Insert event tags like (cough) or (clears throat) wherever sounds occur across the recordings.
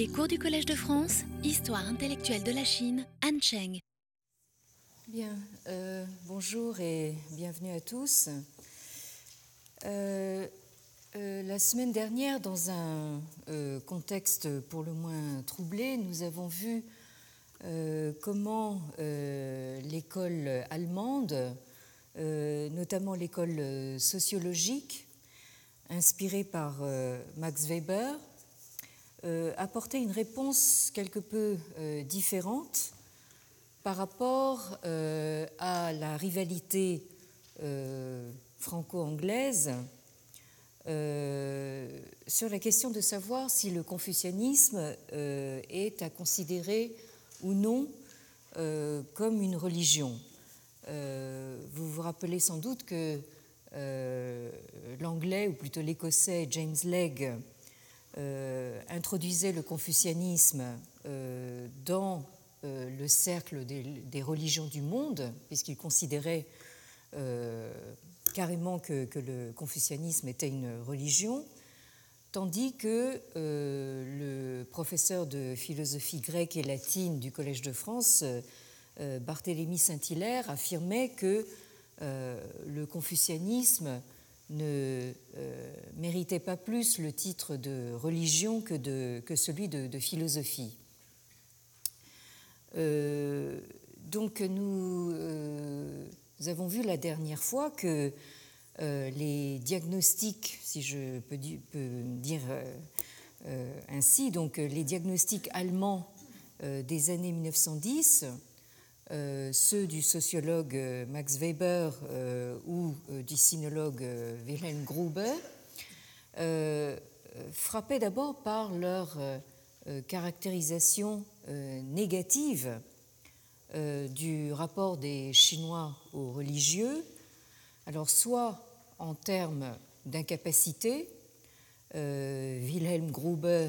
Les cours du Collège de France, Histoire intellectuelle de la Chine, Han Cheng. Bien, euh, bonjour et bienvenue à tous. Euh, euh, la semaine dernière, dans un contexte pour le moins troublé, nous avons vu comment l'école allemande, notamment l'école sociologique, inspirée par Max Weber, euh, apporter une réponse quelque peu euh, différente par rapport euh, à la rivalité franco-anglaise sur la question de savoir si le confucianisme est à considérer ou non comme une religion. vous vous rappelez sans doute que l'anglais, ou plutôt l'écossais James Legge, euh, introduisait le confucianisme euh, dans euh, le cercle des, religions du monde, puisqu'il considérait carrément que, le confucianisme était une religion, tandis que le professeur de philosophie grecque et latine du Collège de France, Barthélemy Saint-Hilaire, affirmait que le confucianisme ne euh, méritait pas plus le titre de religion que, celui de, philosophie. Euh, donc nous, euh, avons vu la dernière fois que les diagnostics, si je peux, dire ainsi, donc les diagnostics allemands des années 1910 euh, ceux du sociologue euh, Max Weber euh, ou du sinologue Wilhelm Gruber, frappaient d'abord par leur caractérisation négative du rapport des Chinois aux religieux, alors soit en termes d'incapacité, Wilhelm Gruber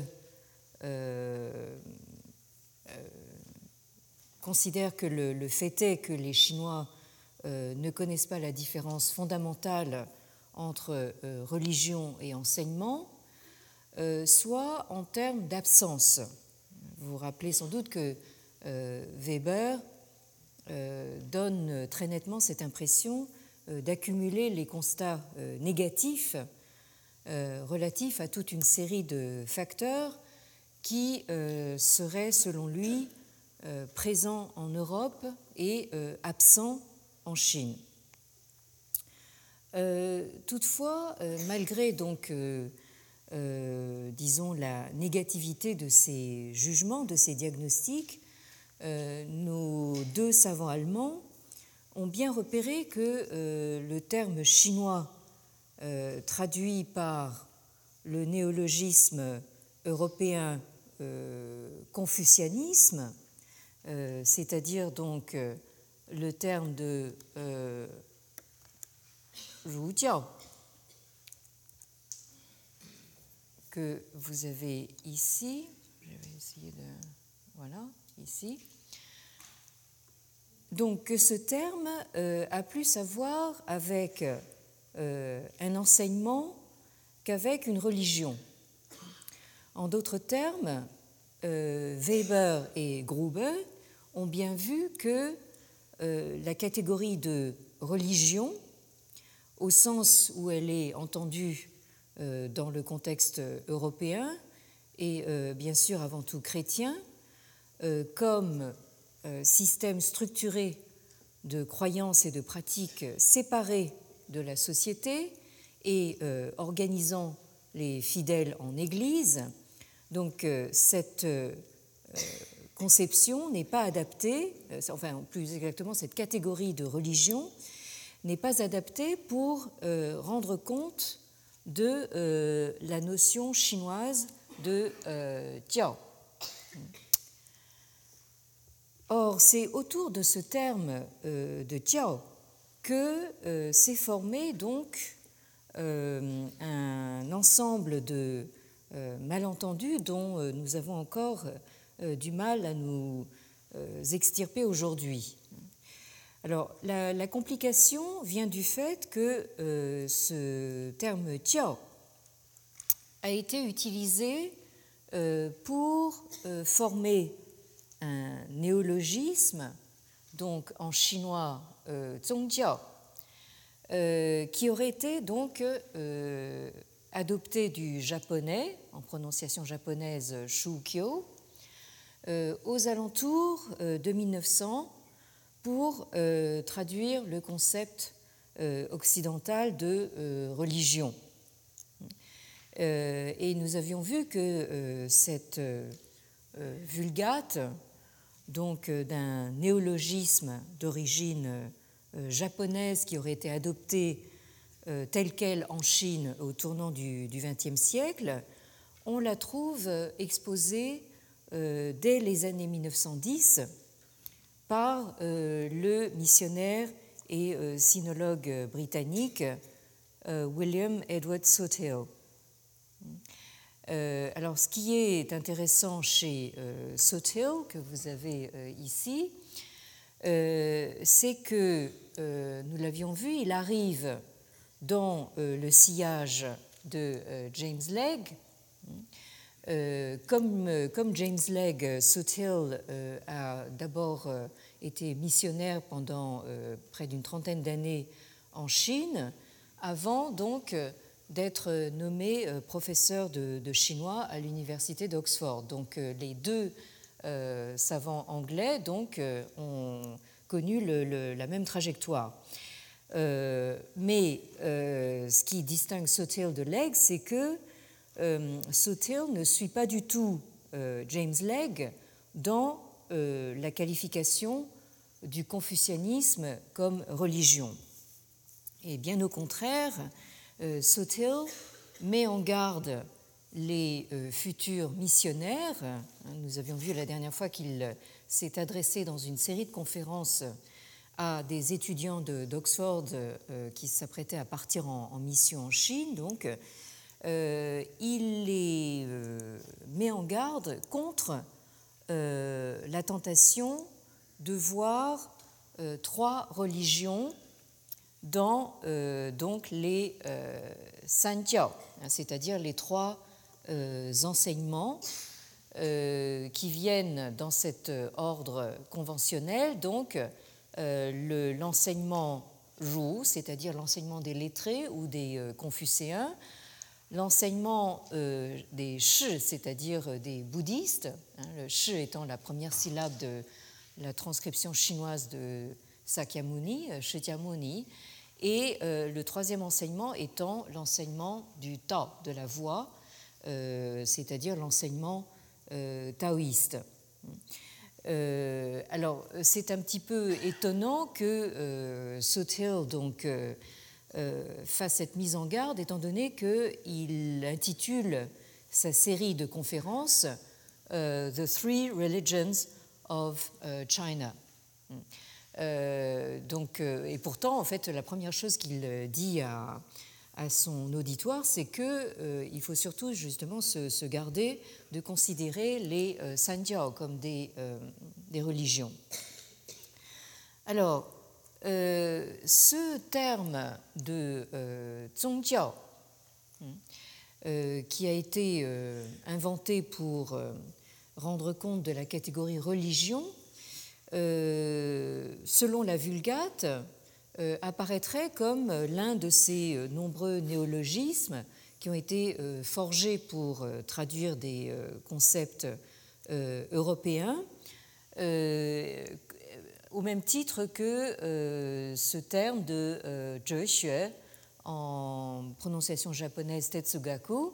considère que le, fait est que les Chinois euh, ne connaissent pas la différence fondamentale entre euh, religion et enseignement, euh, soit en termes d'absence. Vous vous rappelez sans doute que Weber donne très nettement cette impression d'accumuler les constats négatifs relatifs à toute une série de facteurs qui seraient, selon lui, présent en Europe et euh, absent en Chine. Euh, toutefois, malgré donc, disons, la négativité de ces jugements, de ces diagnostics, nos deux savants allemands ont bien repéré que le terme chinois traduit par le néologisme européen confucianisme euh, c'est-à-dire donc euh, le terme de euh, que vous avez ici. Je vais essayer de. Voilà, ici. Donc que ce terme a plus à voir avec un enseignement qu'avec une religion. En d'autres termes, Weber et Gruber ont bien vu que euh, la catégorie de religion, au sens où elle est entendue euh, dans le contexte européen, et euh, bien sûr avant tout chrétien, comme système structuré de croyances et de pratiques séparées de la société et organisant les fidèles en Église. Donc cette n'est pas adaptée, euh, enfin plus exactement cette catégorie de religion n'est pas adaptée pour euh, rendre compte de euh, la notion chinoise de Tiao. Or, c'est autour de ce terme de Tiao que s'est formé donc un ensemble de malentendus dont nous avons encore du mal à nous euh, extirper aujourd'hui. Alors, la, complication vient du fait que euh, ce terme tiao a été utilisé pour formé un néologisme, donc en chinois zongjiao, qui aurait été donc adopté du japonais, en prononciation japonaise shukyo, aux alentours de 1900 pour traduire le concept occidental de religion. Euh, et nous avions vu que euh, cette euh, vulgate, donc d'un néologisme d'origine japonaise qui aurait été adopté telle qu'elle en Chine au tournant du XXe siècle, on la trouve exposée dès les années 1910 par le missionnaire et sinologue britannique William Edward. Euh, alors, ce qui est intéressant chez euh, que vous avez euh, ici, euh, c'est que, nous l'avions vu, il arrive dans le sillage de James Legge. Comme, comme, James Legge, Southill a d'abord été missionnaire pendant près d'une trentaine d'années en Chine, avant donc d'être nommé euh, professeur de, chinois à l'université d'Oxford. Donc euh, les deux euh, savants anglais donc, ont connu la même trajectoire. mais ce qui distingue Sotil de Legge, c'est que Sotil ne suit pas du tout James Legge dans la qualification du confucianisme comme religion. Et bien au contraire, euh, Sotil met en garde les euh, futurs missionnaires. Hein, nous avions vu la dernière fois qu'il s'est adressé dans une série de conférences à des étudiants d'Oxford euh, qui s'apprêtaient à partir en, mission en Chine. Donc, il les met en garde contre la tentation de voir trois religions dans euh, les euh, sanjiao, hein, c'est-à-dire les trois euh, enseignements qui viennent dans cet ordre conventionnel, donc l'enseignement Ru, c'est-à-dire l'enseignement des lettrés ou des confucéens, l'enseignement des Shi, c'est-à-dire des bouddhistes, hein, le Shi étant la première syllabe de la transcription chinoise de Sakyamuni, Shakyamuni, et euh, le troisième enseignement étant l'enseignement du Tao, de la voix, euh, c'est-à-dire l'enseignement euh, taoïste. alors, c'est un petit peu étonnant que Sotil donc, fasse cette mise en garde, étant donné qu'il intitule sa série de conférences The Three Religions of China. Euh, donc, euh, et pourtant, en fait, la première chose qu'il dit à, son auditoire, c'est qu'il euh, faut surtout justement se, garder de considérer les sanjiao comme des, des, religions. Alors, ce terme de zongjiao, qui a été inventé pour rendre compte de la catégorie religion, euh, selon la Vulgate, euh, apparaîtrait comme l'un de ces euh, nombreux néologismes qui ont été forgés pour traduire des concepts européens, au même titre que ce terme de Zhexue, en prononciation japonaise Tetsugaku,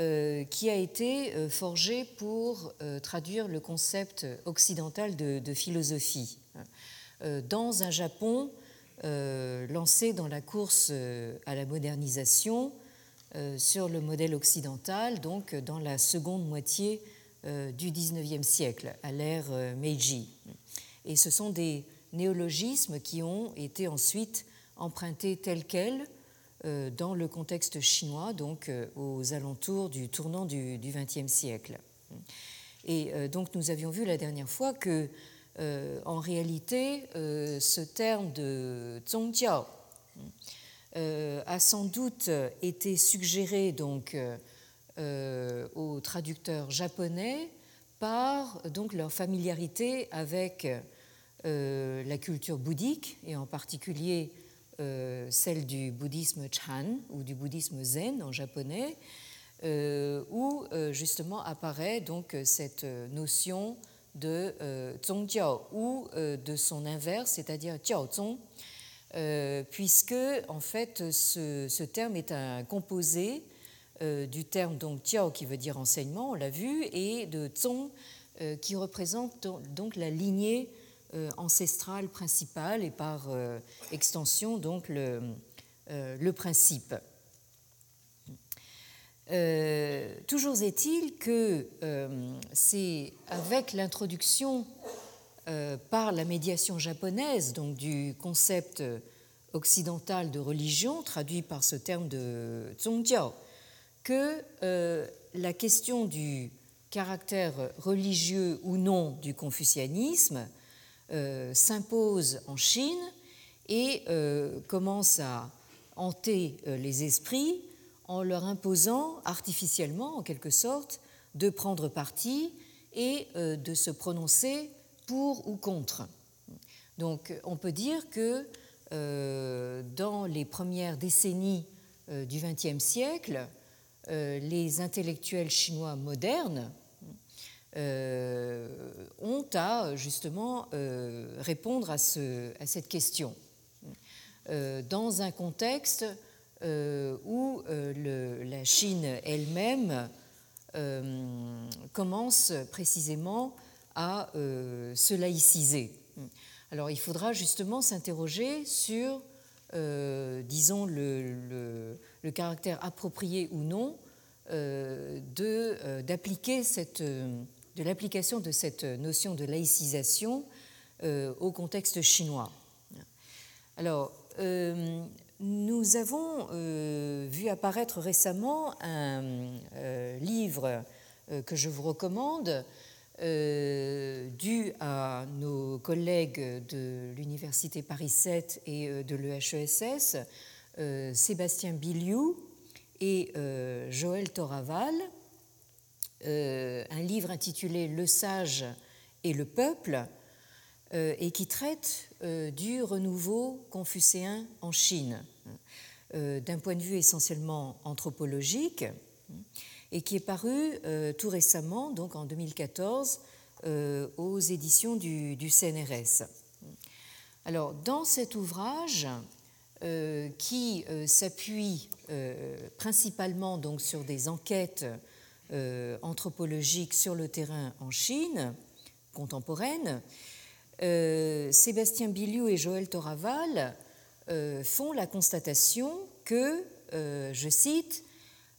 euh, qui a été euh, forgé pour euh, traduire le concept occidental de, philosophie dans un Japon lancé dans la course à la modernisation sur le modèle occidental, donc dans la seconde moitié du XIXe siècle, à l'ère Meiji. Et ce sont des néologismes qui ont été ensuite empruntés tels quels euh, dans le contexte chinois, donc euh, aux alentours du tournant du XXe siècle. Et euh, donc nous avions vu la dernière fois que, en réalité, ce terme de zongjiao a sans doute été suggéré donc au traducteur japonais par donc leur familiarité avec la culture bouddhique et en particulier celle du bouddhisme Chan ou du bouddhisme Zen en japonais, où justement apparaît donc cette notion de Zongjiao ou de son inverse, c'est-à-dire Jiaozong, puisque en fait ce, terme est un composé euh, du terme donc Tiao qui veut dire enseignement, on l'a vu, et de Zong euh, qui représente donc la lignée euh, ancestrale principale et par extension donc le, le principe. toujours est-il que c'est avec l'introduction par la médiation japonaise donc du concept occidental de religion, traduit par ce terme de Zongjiao, que euh, la question du caractère religieux ou non du confucianisme euh, s'impose en Chine et euh, commence à hanter les esprits en leur imposant artificiellement, en quelque sorte, de prendre parti et de se prononcer pour ou contre. Donc on peut dire que dans les premières décennies du XXe siècle, euh, les intellectuels chinois modernes euh, ont à justement euh, répondre à, cette question dans un contexte où la Chine elle-même commence précisément à se laïciser. Alors il faudra justement s'interroger sur, disons, le caractère approprié ou non euh, euh, d'appliquer cette, euh, de l'application de cette notion de laïcisation au contexte chinois. Alors, nous avons vu apparaître récemment un livre que je vous recommande, dû à nos collègues de l'Université Paris 7 et de l'EHESS, euh, Sébastien Biliou et euh, Joël Toraval, euh, un livre intitulé Le sage et le peuple, et qui traite du renouveau confucéen en Chine, d'un point de vue essentiellement anthropologique, et qui est paru tout récemment, donc en 2014, aux éditions du, CNRS. Alors, dans cet ouvrage, euh, qui euh, s'appuie euh, principalement donc sur des enquêtes anthropologiques sur le terrain en Chine contemporaine. Sébastien Biliou et Joël Toraval font la constatation que, je cite,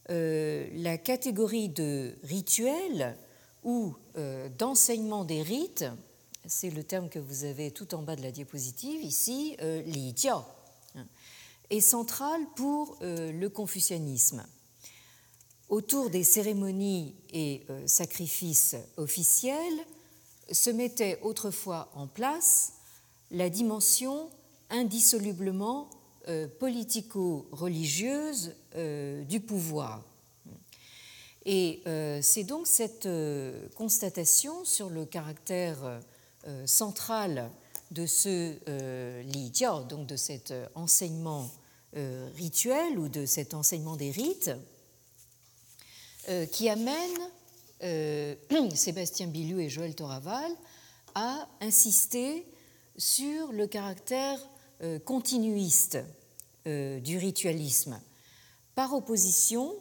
la catégorie de rituel ou d'enseignement des rites, c'est le terme que vous avez tout en bas de la diapositive ici, li jiao, est centrale pour euh, le confucianisme. Autour des cérémonies et euh, sacrifices officiels se mettait autrefois en place la dimension indissolublement euh, politico-religieuse du pouvoir. Et c'est donc cette constatation sur le caractère central de ce euh, li donc de cet euh, enseignement euh, rituel ou de cet enseignement des rites, qui amène (clears throat) Sébastien Bilou et Joël Toraval à insister sur le caractère continuiste du ritualisme, par opposition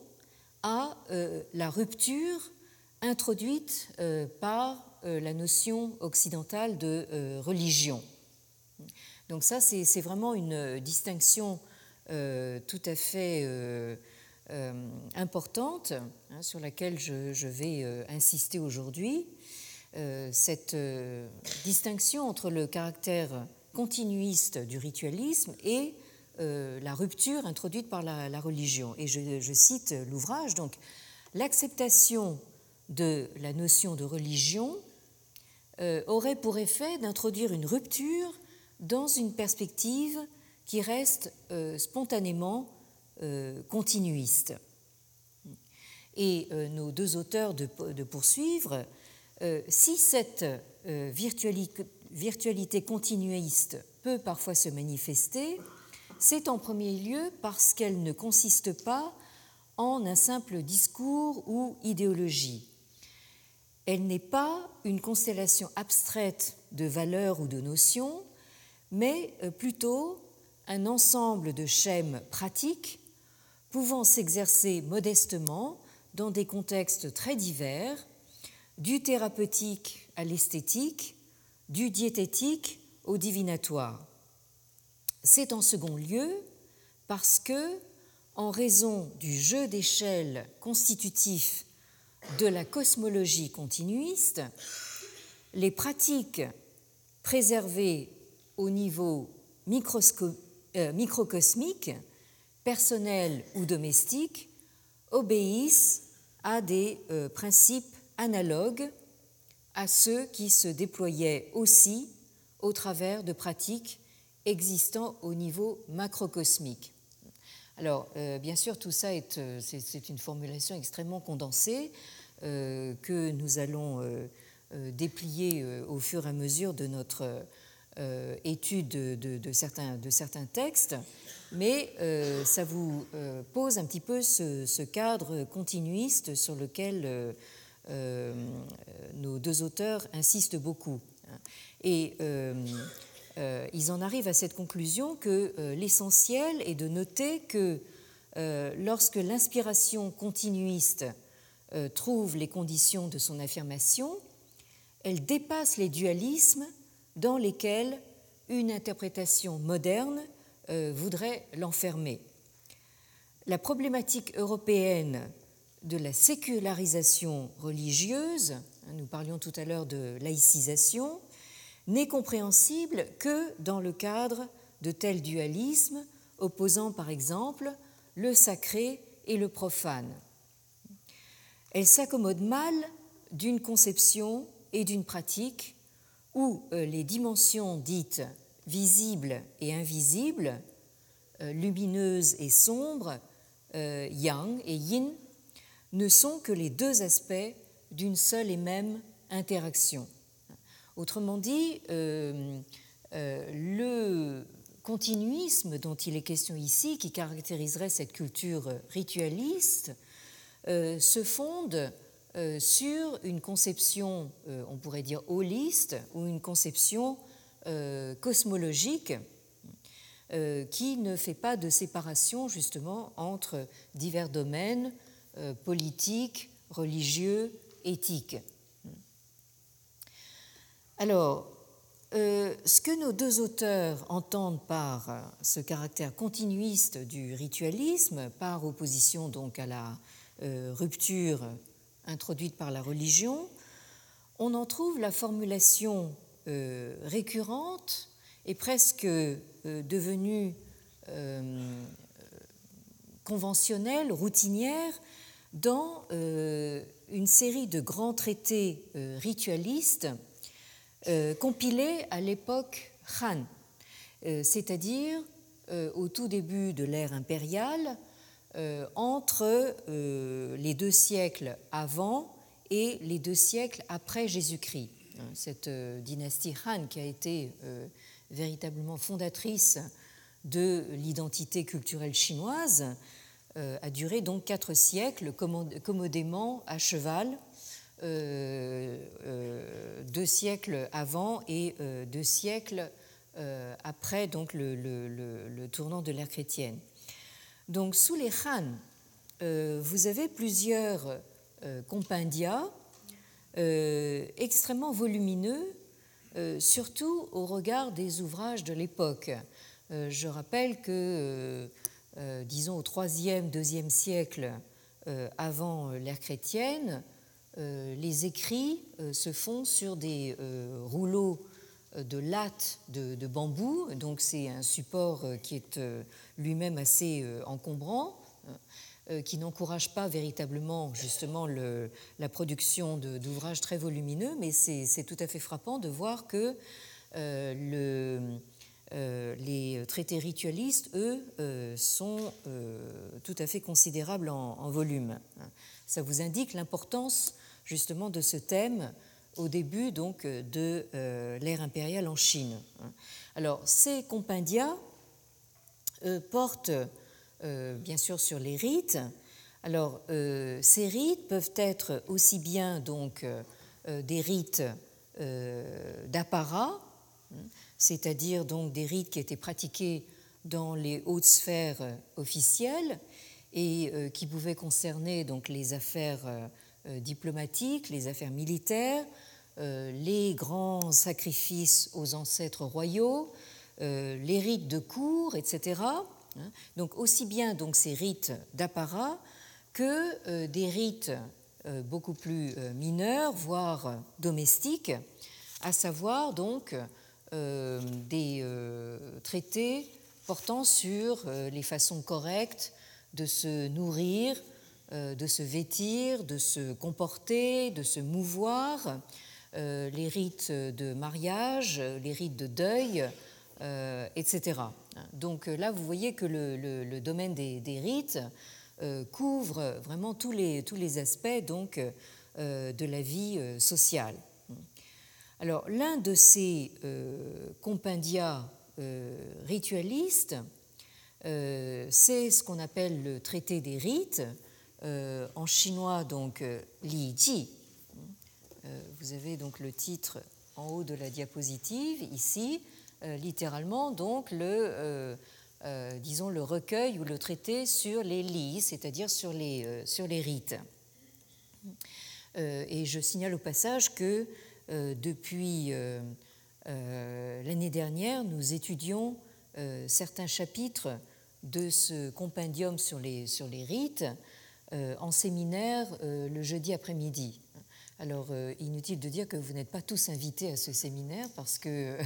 à la rupture introduite par euh, la notion occidentale de euh, religion. Donc ça, c'est vraiment une distinction euh, tout à fait importante hein, sur laquelle je, vais insister aujourd'hui. cette distinction entre le caractère continuiste du ritualisme et la rupture introduite par la, religion. Et je, cite l'ouvrage, donc l'acceptation de la notion de religion euh, aurait pour effet d'introduire une rupture dans une perspective qui reste euh, spontanément euh, continuiste. Et nos deux auteurs de, poursuivre si cette virtualité continuiste peut parfois se manifester, c'est en premier lieu parce qu'elle ne consiste pas en un simple discours ou idéologie. Elle n'est pas une constellation abstraite de valeurs ou de notions, mais euh, plutôt un ensemble de schèmes pratiques pouvant s'exercer modestement dans des contextes très divers, du thérapeutique à l'esthétique, du diététique au divinatoire. C'est en second lieu parce que, en raison du jeu d'échelle constitutif de la cosmologie continuiste, les pratiques préservées au niveau euh, microcosmique, personnel ou domestique, obéissent à des euh, principes analogues à ceux qui se déployaient aussi au travers de pratiques existant au niveau macrocosmique. Alors, euh, bien sûr, tout ça est, euh, c'est, une formulation extrêmement condensée que nous allons déplier au fur et à mesure de notre étude de, certains, de, certains, textes, mais ça vous pose un petit peu ce, ce cadre continuiste sur lequel nos deux auteurs insistent beaucoup. Et euh, ils en arrivent à cette conclusion que euh, l'essentiel est de noter que euh, lorsque l'inspiration continuiste trouve les conditions de son affirmation, elle dépasse les dualismes dans lesquels une interprétation moderne voudrait l'enfermer. La problématique européenne de la sécularisation religieuse, hein, nous parlions tout à l'heure de laïcisation, n'est compréhensible que dans le cadre de tels dualismes opposant par exemple le sacré et le profane. Elle s'accommode mal d'une conception et d'une pratique où euh, les dimensions dites visibles et invisibles, euh, lumineuses et sombres, euh, yang et yin, ne sont que les deux aspects d'une seule et même interaction. Autrement dit, le continuisme dont il est question ici, qui caractériserait cette culture ritualiste, se fonde sur une conception, on pourrait dire holiste, ou une conception cosmologique qui ne fait pas de séparation justement entre divers domaines politiques, religieux, éthiques. Alors, euh, ce que nos deux auteurs entendent par euh, ce caractère continuiste du ritualisme, par opposition donc à la euh, rupture introduite par la religion, on en trouve la formulation récurrente et presque devenue conventionnelle, routinière, dans une série de grands traités ritualistes euh, compilé à l'époque Han, euh, c'est-à-dire euh, au tout début de l'ère impériale, entre les deux siècles avant et les deux siècles après Jésus-Christ. Hein, cette dynastie Han qui a été véritablement fondatrice de l'identité culturelle chinoise a duré donc quatre siècles commodément à cheval euh, euh, deux siècles avant et euh, deux siècles après donc le, tournant de l'ère chrétienne. Donc sous les Han, vous avez plusieurs compendia extrêmement volumineux, surtout au regard des ouvrages de l'époque. je rappelle que, disons, au IIIe, IIe siècle avant l'ère chrétienne, euh, les écrits euh, se font sur des euh, rouleaux de lattes de, bambou, donc c'est un support qui est lui-même assez encombrant, qui n'encourage pas véritablement justement la production d'ouvrages très volumineux, mais c'est tout à fait frappant de voir que les traités ritualistes, eux, sont tout à fait considérables en volume. Ça vous indique l'importance justement de ce thème au début donc de l'ère impériale en Chine. Alors ces compendia portent bien sûr sur les rites. Alors ces rites peuvent être aussi bien donc des rites d'apparat, hein, c'est-à-dire donc des rites qui étaient pratiqués dans les hautes sphères officielles et euh, qui pouvaient concerner donc les affaires euh, euh, diplomatiques, les affaires militaires, les grands sacrifices aux ancêtres royaux, les rites de cour, etc. Hein. Donc aussi bien donc ces rites d'apparat que des rites beaucoup plus mineurs, voire domestiques, à savoir donc des traités portant sur les façons correctes de se nourrir, euh, de se vêtir, de se comporter, de se mouvoir, euh, les rites de mariage, les rites de deuil, euh, etc. Donc là, vous voyez que le, domaine des, rites couvre vraiment tous les, aspects donc, de la vie sociale. Alors, l'un de ces compendia ritualistes euh, c'est ce qu'on appelle le traité des rites, euh, en chinois donc euh, Li Ji. vous avez donc le titre en haut de la diapositive ici, littéralement donc le disons le recueil ou le traité sur les li, c'est-à-dire sur les sur les rites. et je signale au passage que depuis l'année dernière, nous étudions certains chapitres de ce compendium sur les, sur les rites euh, en séminaire euh, le jeudi après-midi. Alors, euh, inutile de dire que vous n'êtes pas tous invités à ce séminaire parce que,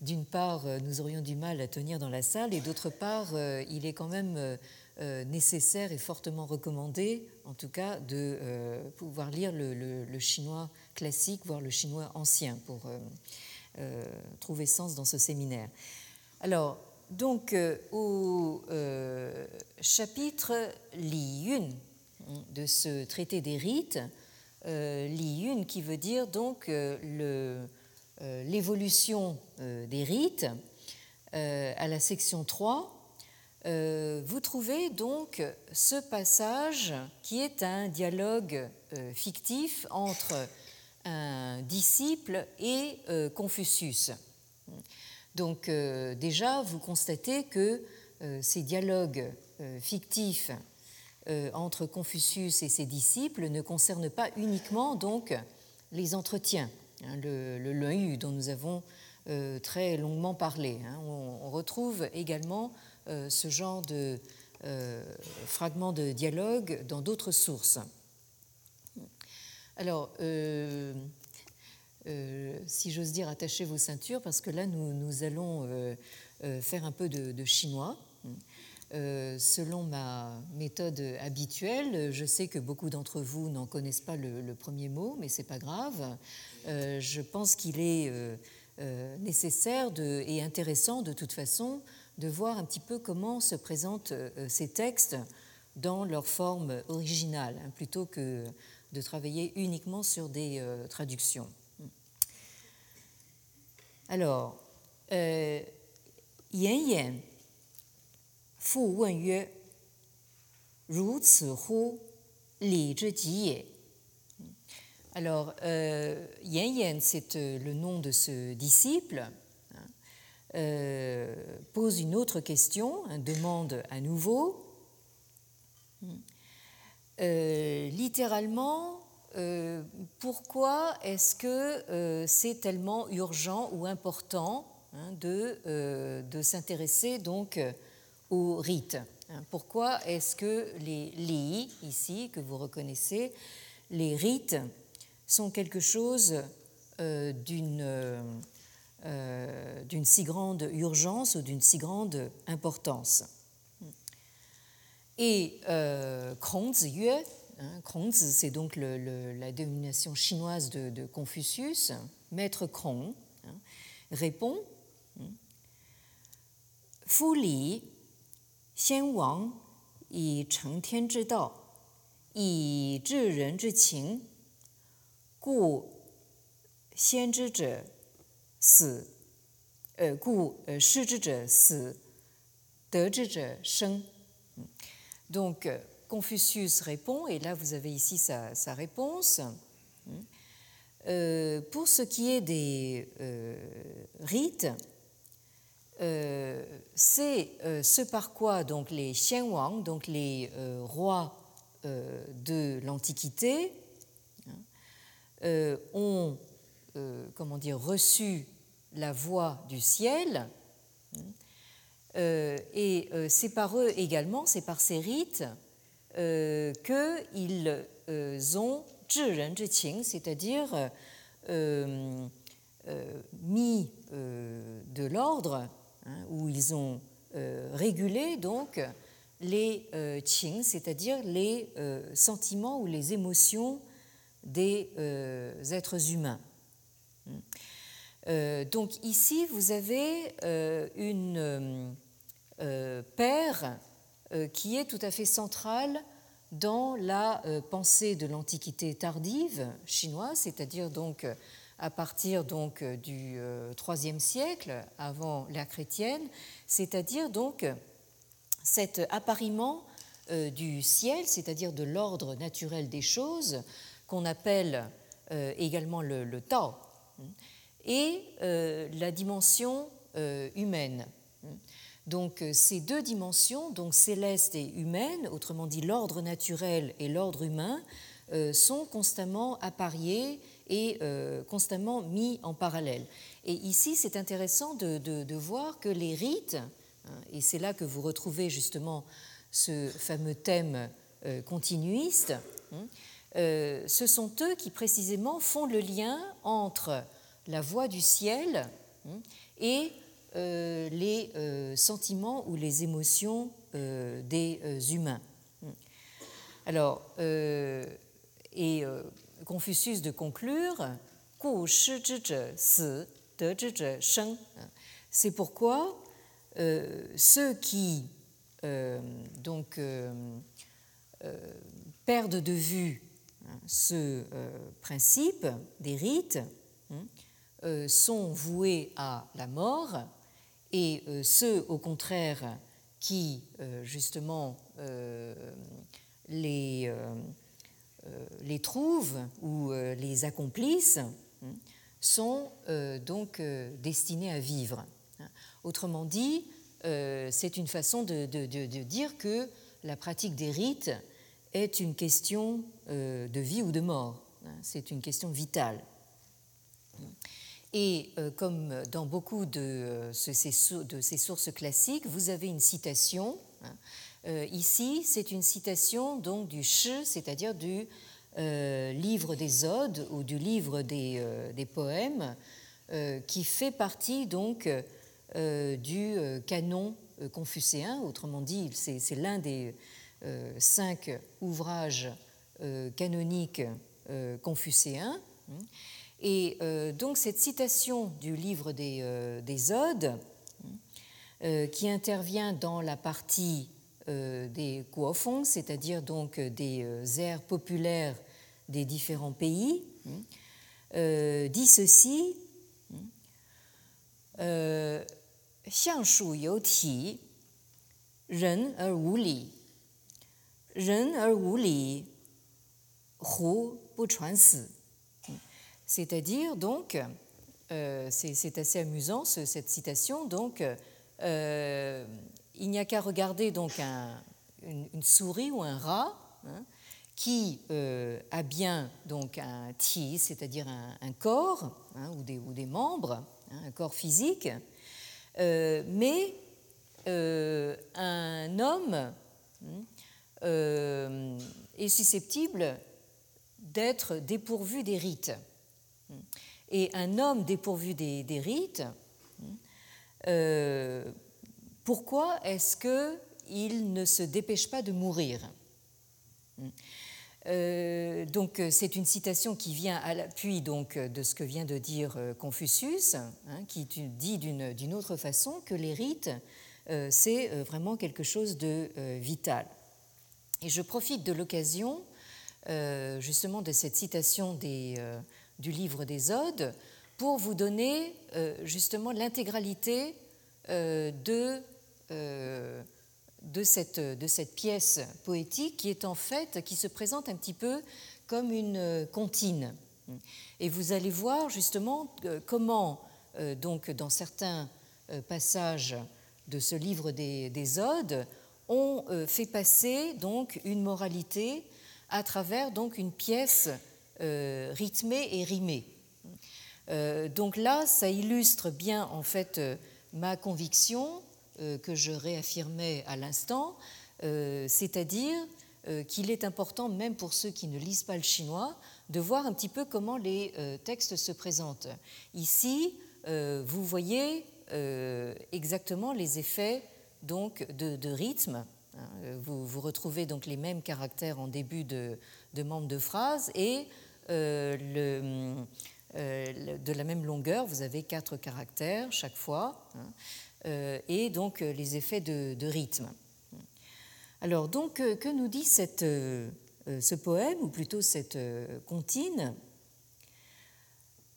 d'une part, nous aurions du mal à tenir dans la salle et d'autre part, il est quand même nécessaire et fortement recommandé, en tout cas, de pouvoir lire le, chinois classique, voire le chinois ancien, pour trouver sens dans ce séminaire. Alors, donc euh, au euh, chapitre Li Yun de ce traité des rites, euh, Li Yun qui veut dire donc l'évolution des rites, à la section 3, vous trouvez donc ce passage qui est un dialogue fictif entre un disciple et Confucius. Donc euh, déjà, vous constatez que euh, ces dialogues euh, fictifs entre Confucius et ses disciples ne concernent pas uniquement donc les entretiens, hein, le, le dont nous avons très longuement parlé. Hein. On, retrouve également ce genre de fragments de dialogue dans d'autres sources. Alors, euh, si j'ose dire, attachez vos ceintures, parce que là, nous, allons euh, euh, faire un peu de, chinois. Selon ma méthode habituelle, je sais que beaucoup d'entre vous n'en connaissent pas le, premier mot, mais c'est pas grave. je pense qu'il est nécessaire et intéressant de toute façon de voir un petit peu comment se présentent ces textes dans leur forme originale, hein, plutôt que de travailler uniquement sur des traductions. Alors, euh, Yan Fu Wen Yue Ru Ci Hu Li Zhi Ji Ye. Alors, euh, Yan Yan, c'est euh, le nom de ce disciple, hein, euh, pose une autre question, hein, demande à nouveau. Euh, littéralement, pourquoi est-ce que c'est tellement urgent ou important hein, de, de s'intéresser donc aux rites hein? Pourquoi est-ce que les li, ici, que vous reconnaissez, les rites sont quelque chose d'une d'une si grande urgence ou d'une si grande importance? Et euh, Hein, c'est donc la dénomination chinoise de, Confucius. Maître Kong hein, répond hein, Fu 先王以成天之道，以治人之情故先知者死，呃，故呃失之者死，得之者生。Donc, Confucius répond, et là vous avez ici sa, sa réponse. Euh, pour ce qui est des euh, rites, euh, c'est euh, ce par quoi donc les Xianwang, donc les euh, rois de l'Antiquité, hein, ont comment dire, reçu la voix du ciel. Hein, et c'est par eux également, c'est par ces rites qu'ils ont c'est-à-dire mis de l'ordre Hein, où ils ont euh, régulé donc les euh, qing, c'est-à-dire les euh, sentiments ou les émotions des êtres humains. donc ici, vous avez une paire qui est tout à fait centrale dans la pensée de l'Antiquité tardive chinoise, c'est-à-dire donc à partir donc euh, du IIIe euh, siècle avant l'ère chrétienne, c'est-à-dire donc cet appariement euh, du ciel, c'est-à-dire de l'ordre naturel des choses, qu'on appelle également le, Tao, hein, et la dimension humaine. Donc ces deux dimensions, donc céleste et humaine, autrement dit l'ordre naturel et l'ordre humain, sont constamment appariés et euh, constamment mis en parallèle. Et ici, c'est intéressant de, voir que les rites, hein, et c'est là que vous retrouvez justement ce fameux thème euh, continuiste, hein, euh, ce sont eux qui précisément font le lien entre la voix du ciel hein, et les sentiments ou les émotions des humains. Alors, et Confucius de conclure c'est pourquoi euh, ceux qui euh, donc euh, perdent de vue hein, ce principe des rites hein, sont voués à la mort et ceux au contraire qui justement les les trouvent ou euh, les accomplissent hein, sont euh, donc destinés à vivre. Autrement dit, c'est une façon de, dire que la pratique des rites est une question de vie ou de mort. Hein. C'est une question vitale. Et comme dans beaucoup de, ces, sources classiques, vous avez une citation hein, euh, ici, c'est une citation donc du Shi, c'est-à-dire du euh, livre des odes ou du livre des, euh, poèmes, qui fait partie donc du canon confucéen. Autrement dit, c'est l'un des cinq ouvrages canoniques confucéens. Et donc cette citation du livre des, des odes, qui intervient dans la partie des guofeng, c'est-à-dire donc euh, des euh, airs populaires des différents pays, hein, dit ceci er C'est-à-dire donc, c'est assez amusant cette citation, donc il n'y a qu'à regarder donc une, souris ou un rat hein, qui euh, a bien donc un ti, c'est-à-dire un, corps hein, ou, des, membres, hein, un corps physique, euh, mais euh, un homme est susceptible d'être dépourvu des rites. Et un homme dépourvu des rites pourquoi est-ce qu'il ne se dépêche pas de mourir? Euh, donc c'est une citation qui vient à l'appui donc de ce que vient de dire euh, Confucius, hein, qui dit d'une autre façon que les rites euh, c'est vraiment quelque chose de vital. Et je profite de l'occasion justement de cette citation du livre des Odes pour vous donner justement l'intégralité de, de, cette, de cette pièce poétique qui est en fait, qui se présente un petit peu comme une comptine. Et vous allez voir justement comment, donc, dans certains passages de ce livre des, des Odes, on fait passer donc une moralité à travers donc une pièce euh, rythmée et rimée. Euh, donc là, ça illustre bien en fait euh, ma conviction que je réaffirmais à l'instant, c'est-à-dire qu'il est important, même pour ceux qui ne lisent pas le chinois, de voir un petit peu comment les textes se présentent. Ici, vous voyez exactement les effets donc de rythme Hein, vous, retrouvez donc les mêmes caractères en début de, membre de phrase et euh, euh, de la même longueur, vous avez quatre caractères chaque fois, hein, euh, euh, et donc euh, les effets de, rythme. Alors donc, euh, que nous dit ce poème, ou plutôt cette comptine?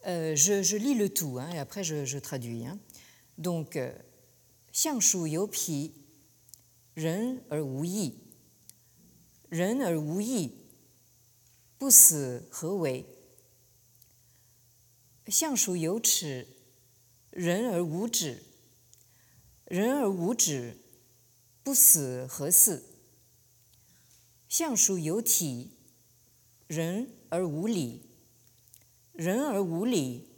Je, lis le tout, hein, et après je, traduis. Donc, Xiang 人而无止，不死何似？相属有体，人而无礼，人而无礼，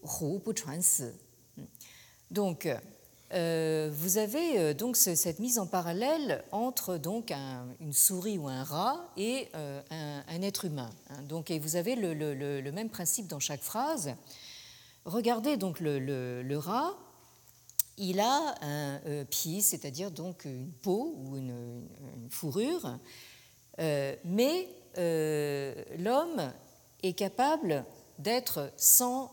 胡不传死？嗯，donc。Euh, vous avez euh, donc cette mise en parallèle entre donc une souris ou un rat et euh, un, être humain. Hein. Donc, et vous avez le, même principe dans chaque phrase. Regardez donc le, rat. il a un pied, c'est-à-dire donc une peau ou une, fourrure, mais l'homme est capable d'être sans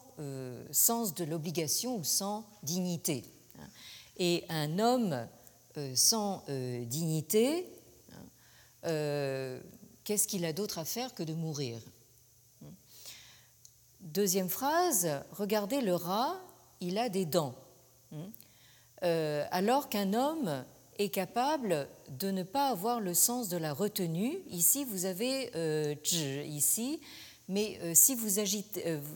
sens de l'obligation ou sans dignité. Et un homme euh, sans euh, dignité, euh, qu'est-ce qu'il a d'autre à faire que de mourir? Deuxième phrase, regardez le rat, il a des dents. Hein. alors qu'un homme est capable de ne pas avoir le sens de la retenue. Ici, vous avez euh, ici, mais si vous,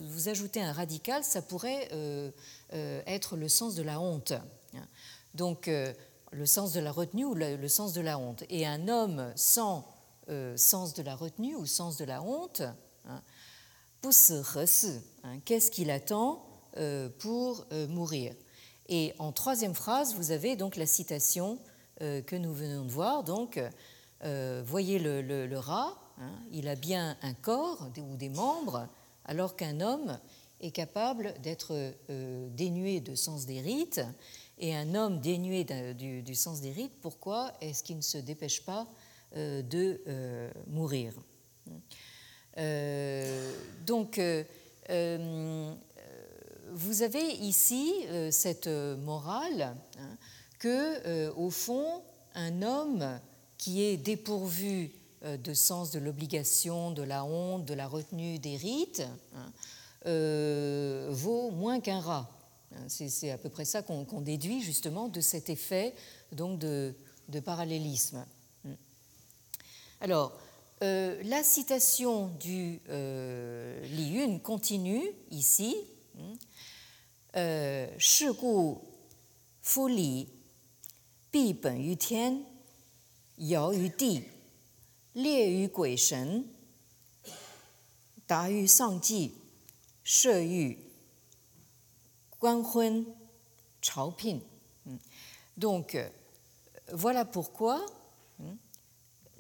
vous, ajoutez un radical, ça pourrait être le sens de la honte. Donc, euh, le sens de la retenue ou le, sens de la honte. Et un homme sans euh, sens de la retenue ou sens de la honte, hein, hein qu'est-ce qu'il attend euh, pour mourir? Et en troisième phrase, vous avez donc la citation que nous venons de voir. Donc, voyez le, rat, hein, il a bien un corps ou des membres, alors qu'un homme est capable d'être dénué de sens des rites et un homme dénué du, sens des rites, pourquoi est-ce qu'il ne se dépêche pas euh, de euh, mourir? Euh, Donc, vous avez ici cette morale hein, que, au fond, un homme qui est dépourvu de sens de l'obligation, de la honte, de la retenue des rites, hein, vaut moins qu'un rat. Hein, c'est à peu près ça qu'on déduit justement de cet effet donc de, parallélisme. Hmm. Alors, euh, la citation du euh, continue ici. Hmm. Donc, voilà pourquoi hein,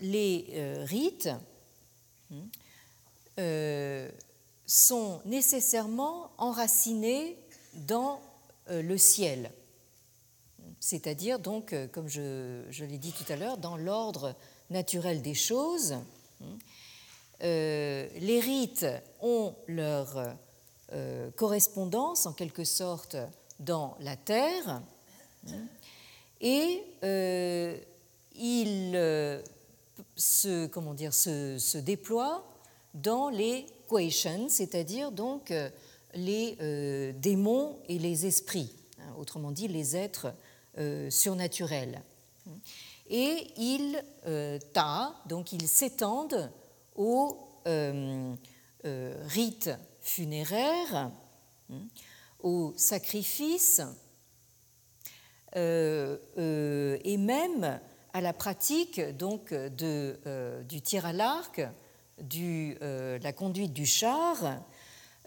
les euh, rites hein, euh, sont nécessairement enracinés dans le ciel, c'est-à-dire donc, comme je, l'ai dit tout à l'heure, dans l'ordre naturel des choses. Hein. les rites ont leur euh, correspondance en quelque sorte dans la Terre et euh, il euh, se, comment dire, se, déploie dans les Shen, c'est-à-dire donc les démons et les esprits, hein, autrement dit les êtres surnaturels. Et ils ta, donc ils s'étendent aux rites funéraires, hein, aux sacrifices et même à la pratique donc de, euh, du tir à l'arc, de euh, la conduite du char.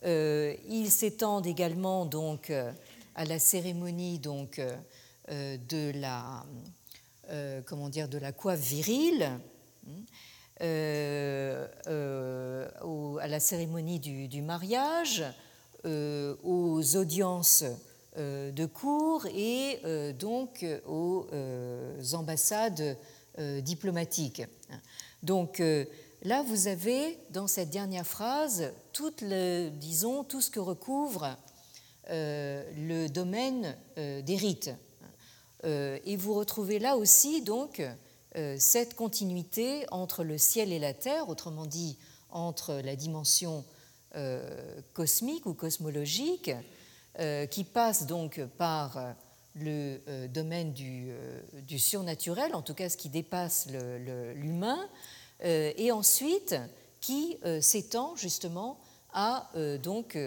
Euh, ils s'étendent également donc à la cérémonie donc de la comment dire de la coiffe virile. à la cérémonie du, mariage, aux audiences euh, de cours et euh, donc aux euh, ambassades diplomatiques. Donc là, vous avez dans cette dernière phrase tout, le, disons, tout ce que recouvre le domaine des rites. Et vous retrouvez là aussi donc cette continuité entre le ciel et la terre, autrement dit entre la dimension cosmique ou cosmologique euh, qui passe donc par euh, le euh, domaine du, surnaturel, en tout cas ce qui dépasse l'humain, et ensuite qui s'étend justement à donc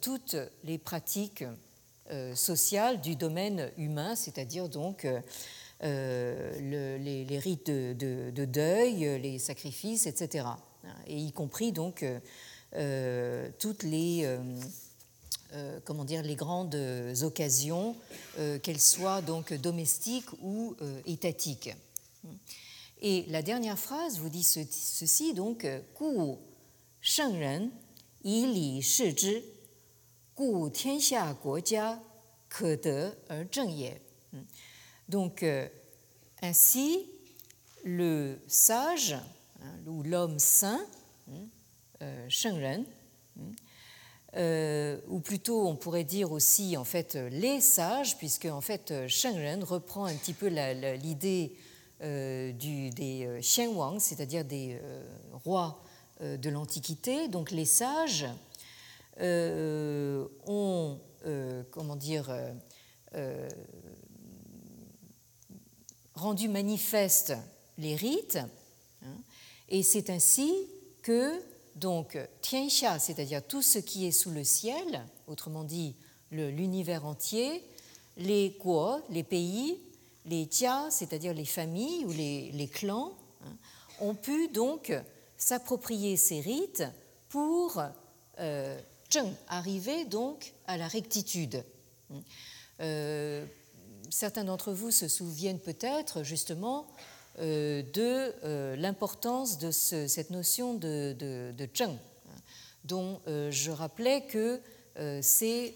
toutes les pratiques sociales du domaine humain, c'est-à-dire donc les, rites de, deuil, les sacrifices, etc. Et y compris donc toutes les euh, comment dire, les grandes occasions, euh, qu'elles soient donc domestiques ou euh, étatiques. Et la dernière phrase vous dit ceci, donc, Gu shengren yi li shi zhi, gu tianxia guojia ke de er. Donc, ainsi, le sage, hein, ou l'homme saint, shengren, euh, ou plutôt on pourrait dire aussi en fait les sages, puisque en fait Shengren reprend un petit peu l'idée euh, des euh, Xianwang, c'est-à-dire des rois de l'Antiquité. Donc les sages ont, comment dire, rendu manifeste les rites, hein, et c'est ainsi que donc Tianxia, c'est-à-dire tout ce qui est sous le ciel, autrement dit l'univers entier, les guo, les pays, les jia, c'est-à-dire les familles ou les, clans, hein, ont pu donc s'approprier ces rites pour euh, arriver donc à la rectitude. Euh, certains d'entre vous se souviennent peut-être justement euh, de euh, l'importance de cette notion de, de, Cheng, dont euh, je rappelais que c'est,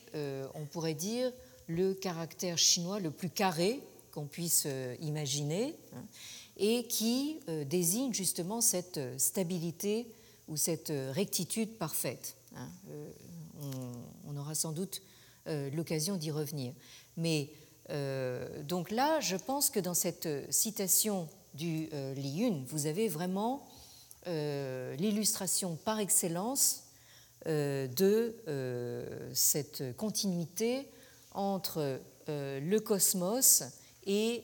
on pourrait dire, le caractère chinois le plus carré qu'on puisse imaginer, hein, et qui désigne justement cette stabilité ou cette rectitude parfaite. Hein. On, aura sans doute l'occasion d'y revenir. Mais donc là, je pense que dans cette citation du euh, vous avez vraiment euh, l'illustration par excellence euh, de cette continuité entre le cosmos et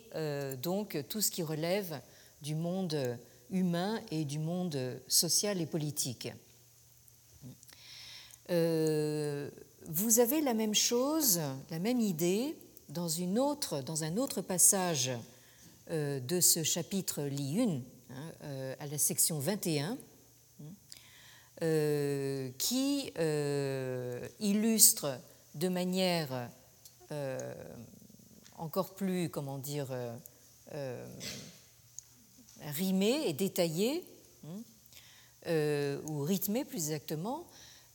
donc tout ce qui relève du monde humain et du monde social et politique. vous avez la même chose, la même idée dans, une autre, dans un autre passage euh, de ce chapitre Li hein, euh, à la section 21, euh, qui illustre de manière encore plus, comment dire, euh, euh rimé et détaillé, hein, euh, ou rythmé plus exactement,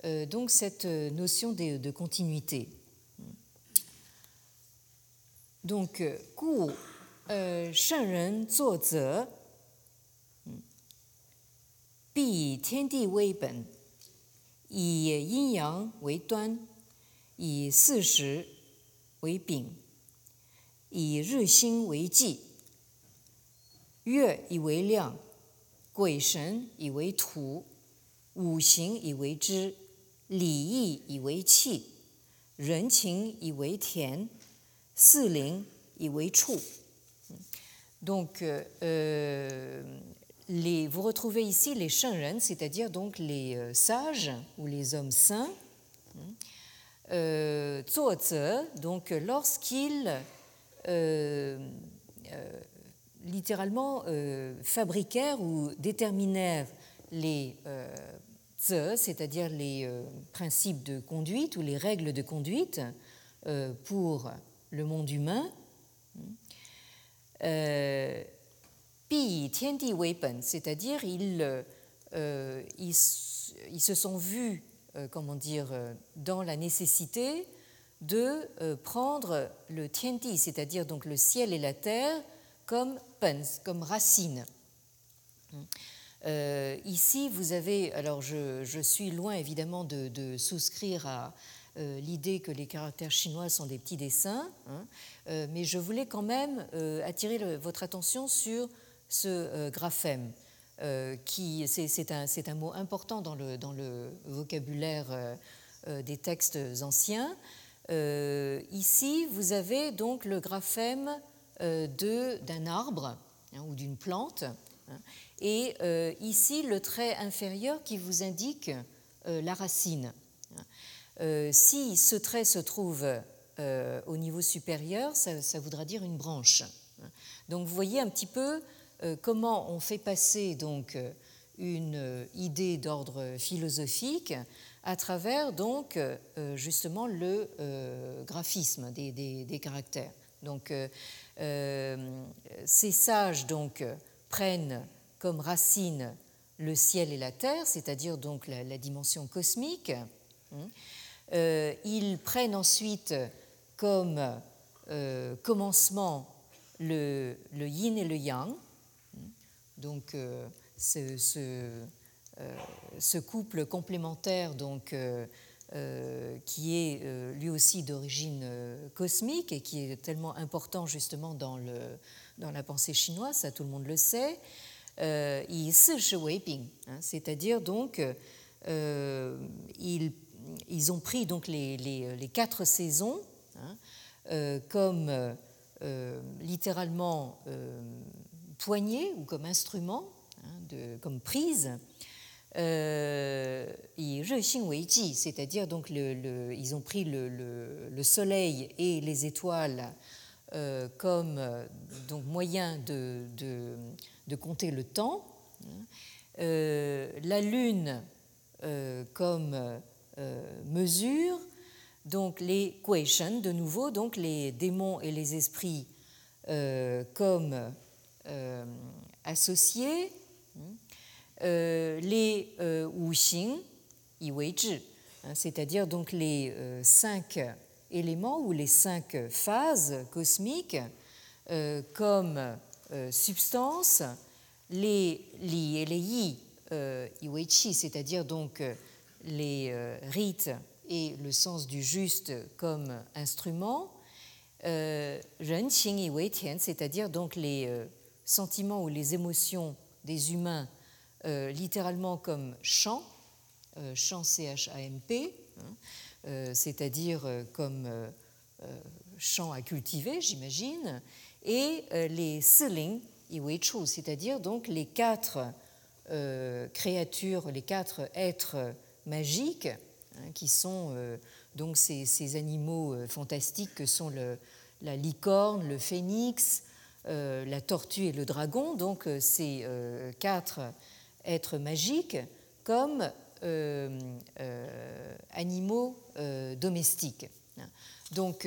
euh, donc cette notion de, de continuité. Donc, Ku Shenren Zuoze, Bi Tiandi Wei Yi Yin Yang Wei Duan, Yi Si Shi Wei Bing. 以四时为柄，以日星为纪，月以为量，鬼神以为图， 五行以为知，礼义以为器，人情以为田，四灵以为处。Donc, euh, les, vous retrouvez ici les Shenren, c'est-à-dire donc les euh, sages ou les hommes saints. Euh, donc lorsqu'ils euh, euh, littéralement euh, fabriquèrent ou déterminèrent les c'est-à-dire les principes de conduite ou les règles de conduite pour le monde humain. Pi Tiandi Weipen, c'est-à-dire ils, ils, ils, se sont vus, comment dire, dans la nécessité de euh, prendre le tianti, c'est-à-dire donc le ciel et la terre, comme pens, comme racine. Euh, ici, vous avez, alors je, suis loin évidemment de, souscrire à euh, l'idée que les caractères chinois sont des petits dessins, hein, mais je voulais quand même attirer votre attention sur ce graphème. qui c'est un, mot important dans le vocabulaire des textes anciens. Euh, ici, vous avez donc le graphème euh, d'un arbre hein, ou d'une plante. Hein, et euh, ici, le trait inférieur qui vous indique la racine. Hein. si ce trait se trouve au niveau supérieur, ça, ça, voudra dire une branche. Donc vous voyez un petit peu comment on fait passer donc une idée d'ordre philosophique à travers donc euh, justement le euh, graphisme des, caractères. Donc euh, ces sages donc prennent comme racine le ciel et la terre, c'est-à-dire donc la, dimension cosmique. Hein. ils prennent ensuite comme commencement le, yin et le yang. Donc ce, ce couple complémentaire donc, euh, euh, qui est lui aussi d'origine cosmique et qui est tellement important justement dans, le, dans la pensée chinoise, ça tout le monde le sait, euh, hein, c'est-à-dire donc ils, ont pris donc les, les, quatre saisons hein, comme littéralement poignée ou comme instrument, hein, comme prise euh, c'est-à-dire donc ils ont pris le, le, soleil et les étoiles euh, comme euh, moyen de, compter le temps, hein. la lune comme mesure, donc les Kueishen, de nouveau, donc les démons et les esprits comme associés. Euh, les euh, wuxing, hein, c'est-à-dire donc les euh, cinq éléments ou les cinq phases cosmiques comme substance, les li et les yi, c'est-à-dire donc les rites et le sens du juste comme instrument, renqing iweitian, c'est-à-dire donc les sentiments ou les émotions des humains euh, littéralement comme champ, euh, champ C-H-A-M-P, hein, euh, c'est-à-dire comme champ à cultiver, j'imagine, et les Siling Iweichu, c'est-à-dire donc les quatre créatures, les quatre êtres magiques, hein, qui sont donc ces, animaux fantastiques que sont la licorne, le phénix, la tortue et le dragon, donc ces quatre êtres magiques comme euh, euh, animaux euh, domestiques. Donc,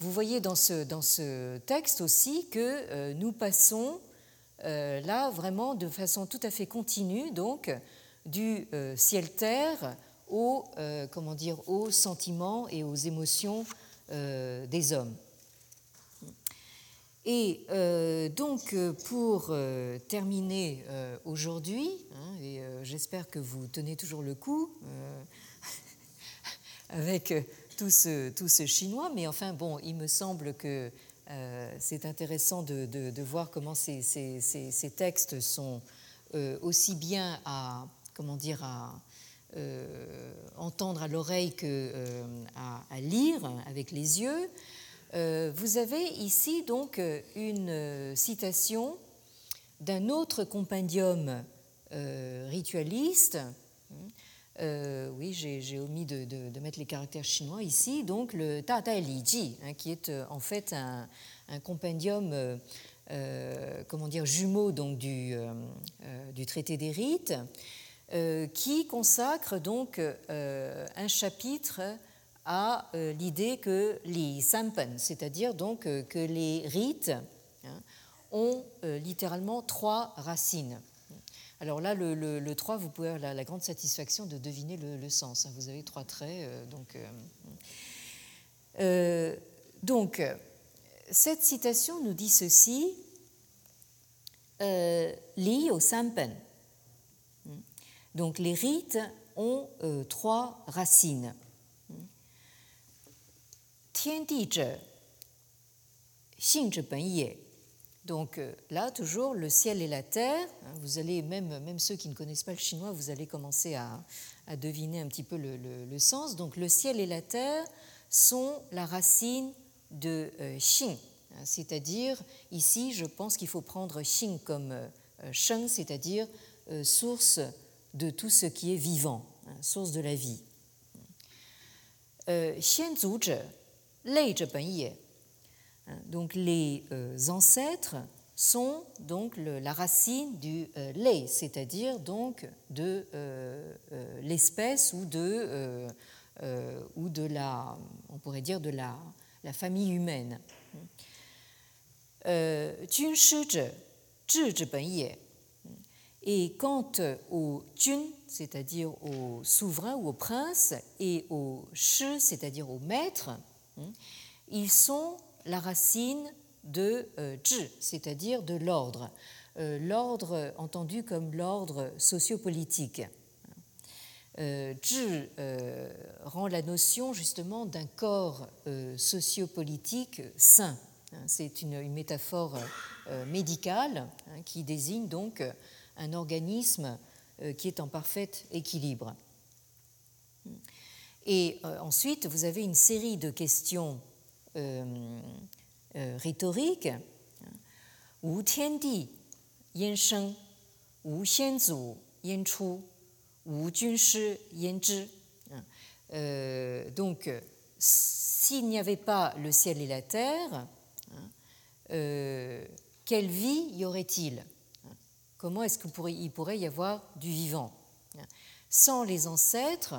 vous voyez dans ce, texte aussi que nous passons là vraiment de façon tout à fait continue, donc du ciel-terre comment aux sentiments et aux émotions des hommes. Et euh, donc, euh, pour euh, terminer aujourd'hui, hein, j'espère que vous tenez toujours le coup (laughs) avec tout ce, tout ce, chinois, mais enfin, bon, il me semble que c'est intéressant de, de, voir comment ces, ces, ces, textes sont aussi bien à, comment dire, à, entendre à l'oreille que à, lire avec les yeux. Vous avez ici donc une citation d'un autre compendium ritualiste euh, oui, j'ai omis de, mettre les caractères chinois ici. Donc le Ta Tai Li Ji, hein, qui est euh, en fait un, compendium, euh, comment dire, jumeau donc du, du traité des rites, qui consacre donc un chapitre à l'idée que Li Sampen, c'est-à-dire donc que les rites hein, ont littéralement trois racines. Alors là, le, 3, vous pouvez avoir la, grande satisfaction de deviner le, sens. Hein. Vous avez trois traits. Euh, donc, euh, euh, donc, cette citation nous dit ceci Li au Sampen. Donc, les rites ont trois racines. Tian Di Zhe, Xing Zhe Ben Ye. Donc euh, là, toujours, le ciel et la terre, hein, vous allez, même, même ceux qui ne connaissent pas le chinois, vous allez commencer à, deviner un petit peu le, sens. Donc le ciel et la terre sont la racine de euh, Xing, hein, c'est-à-dire, ici, je pense qu'il faut prendre Xing comme euh, Sheng, c'est-à-dire source de tout ce qui est vivant, hein, source de la vie. Xian Lei Hein, donc les euh, ancêtres sont donc la racine du euh, lait, c'est-à-dire donc de euh, l'espèce ou de ou de la, on pourrait dire de la, la famille humaine. Et quant au jun, c'est-à-dire au souverain ou au prince, et au shi, c'est-à-dire au maître, ils sont la racine de euh, zhi, c'est-à-dire de l'ordre. Euh, l'ordre entendu comme l'ordre sociopolitique. Euh, zhi rend la notion justement d'un corps sociopolitique sain. C'est une, métaphore médicale hein, qui désigne donc un organisme qui est en parfait équilibre. Et ensuite, vous avez une série de questions euh, euh, rhétorique, Wu Tiandi Yan Sheng, Wu Xianzu Yan Chu, Wu Junshi Yan Zhi. Donc, s'il n'y avait pas le ciel et la terre, euh, quelle vie y aurait-il? Comment est-ce qu'il pourrait y avoir du vivant? Sans les ancêtres,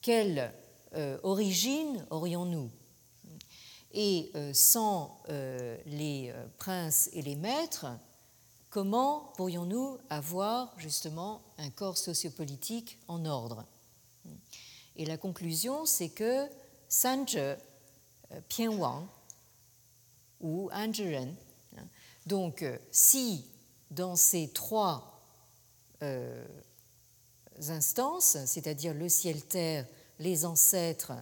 quelle origine aurions-nous? Et euh, sans euh, les euh, princes et les maîtres, comment pourrions-nous avoir justement un corps sociopolitique en ordre? Et la conclusion, c'est que Sanzhe Pianwang ou Anzhiren, hein, donc si dans ces trois instances, c'est-à-dire le ciel-terre, les ancêtres,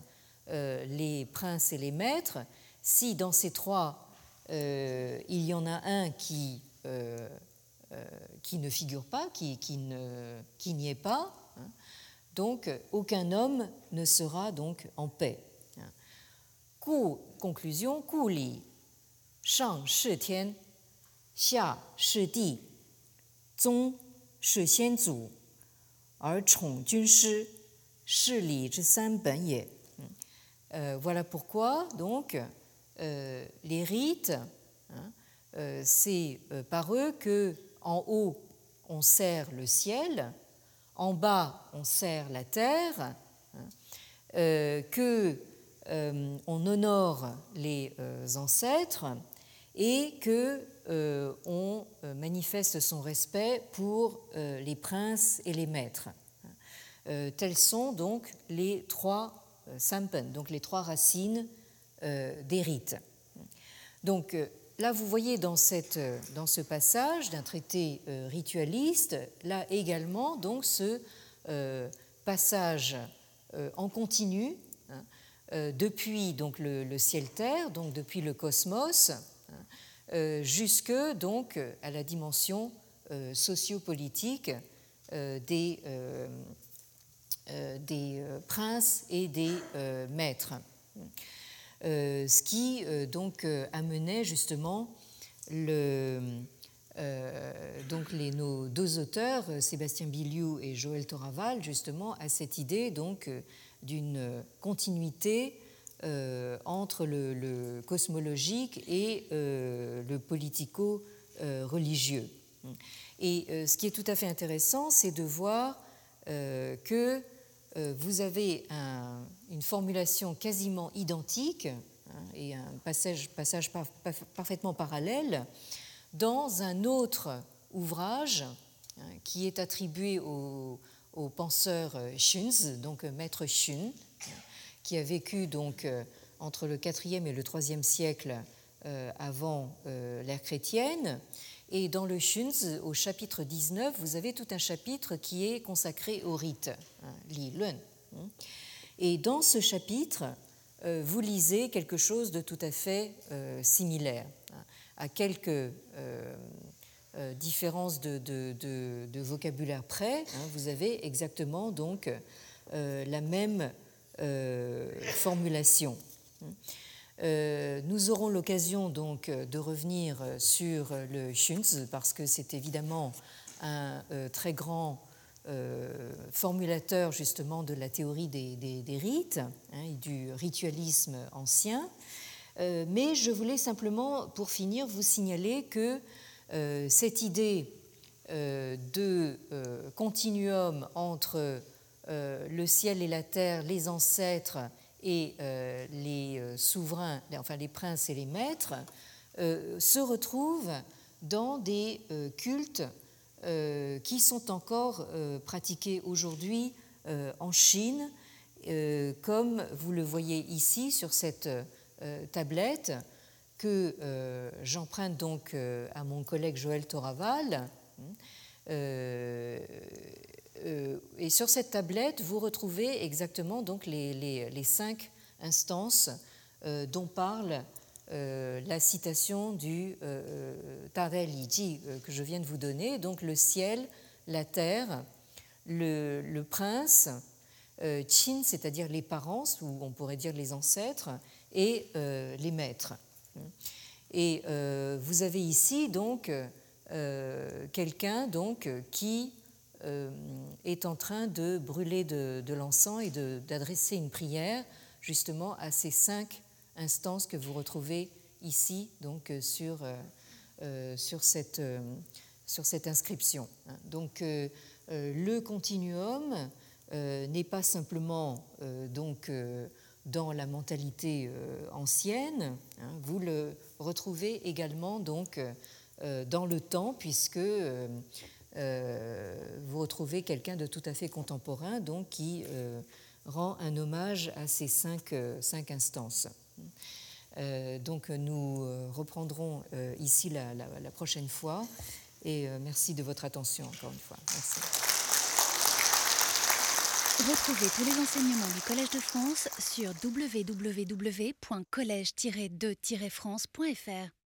les princes et les maîtres, si dans ces trois, euh, il y en a un qui, euh, euh, qui ne figure pas, qui, qui n'y est pas, hein, donc aucun homme ne sera donc en paix. Conclusion, Ku li, Shang Xia shi di, Zong shi Voilà pourquoi, donc, les rites, c'est par eux que en haut on sert le ciel, en bas on sert la terre, que on honore les ancêtres et que on manifeste son respect pour les princes et les maîtres. tels sont donc les trois sampen, donc les trois racines euh, des rites. Donc euh, là, vous voyez dans, cette, dans ce passage d'un traité euh, ritualiste, là également, donc ce passage en continu, hein, depuis donc le, ciel-terre, donc depuis le cosmos, hein, jusque donc à la dimension sociopolitique des, des princes et des maîtres. ce qui donc amenait justement le, donc les, nos deux auteurs, Sébastien Biliou et Joël Toraval, justement à cette idée donc d'une continuité euh, entre le, cosmologique et euh, le politico-religieux. Et euh, ce qui est tout à fait intéressant, c'est de voir que vous avez une formulation quasiment identique hein, et un passage, parfaitement parallèle dans un autre ouvrage hein, qui est attribué au, penseur Shunz, donc maître Shun, qui a vécu donc euh, entre le 4e et le 3e siècle euh, avant euh, l'ère chrétienne. Et dans le Shunz, au chapitre 19, vous avez tout un chapitre qui est consacré au rite, hein, Li Lun. Hein. Et dans ce chapitre, vous lisez quelque chose de tout à fait similaire, hein, à quelques différences de, de, vocabulaire près. vous avez exactement donc la même formulation. Euh, nous aurons l'occasion donc de revenir sur le Schunz parce que c'est évidemment un euh, très grand formulateur justement de la théorie des, rites hein, et du ritualisme ancien. mais je voulais simplement, pour finir, vous signaler que cette idée de continuum entre euh, le ciel et la terre, les ancêtres et euh, les euh, souverains, enfin les princes et les maîtres, se retrouvent dans des cultes qui sont encore pratiqués aujourd'hui en Chine, comme vous le voyez ici sur cette tablette que j'emprunte donc à mon collègue Joël Toraval. Euh, et sur cette tablette, vous retrouvez exactement donc les, cinq instances euh, dont parle euh, la citation du Tarel Yiji que je viens de vous donner, donc le ciel, la terre, le, prince, Qin, c'est-à-dire les parents, ou on pourrait dire les ancêtres, et les maîtres. Et vous avez ici donc quelqu'un donc qui euh, est en train de brûler de, l'encens et d'adresser une prière justement à ces cinq instances que vous retrouvez ici donc euh, sur, euh, sur, cette, sur cette inscription. Donc le continuum n'est pas simplement donc dans la mentalité ancienne, hein, vous le retrouvez également donc dans le temps puisque euh, vous retrouvez quelqu'un de tout à fait contemporain, donc qui euh, rend un hommage à ces cinq, euh, cinq instances. donc nous reprendrons ici la, la, prochaine fois et merci de votre attention encore une fois. Merci. Retrouvez tous les enseignements du Collège de France sur www.collège-2-france.fr.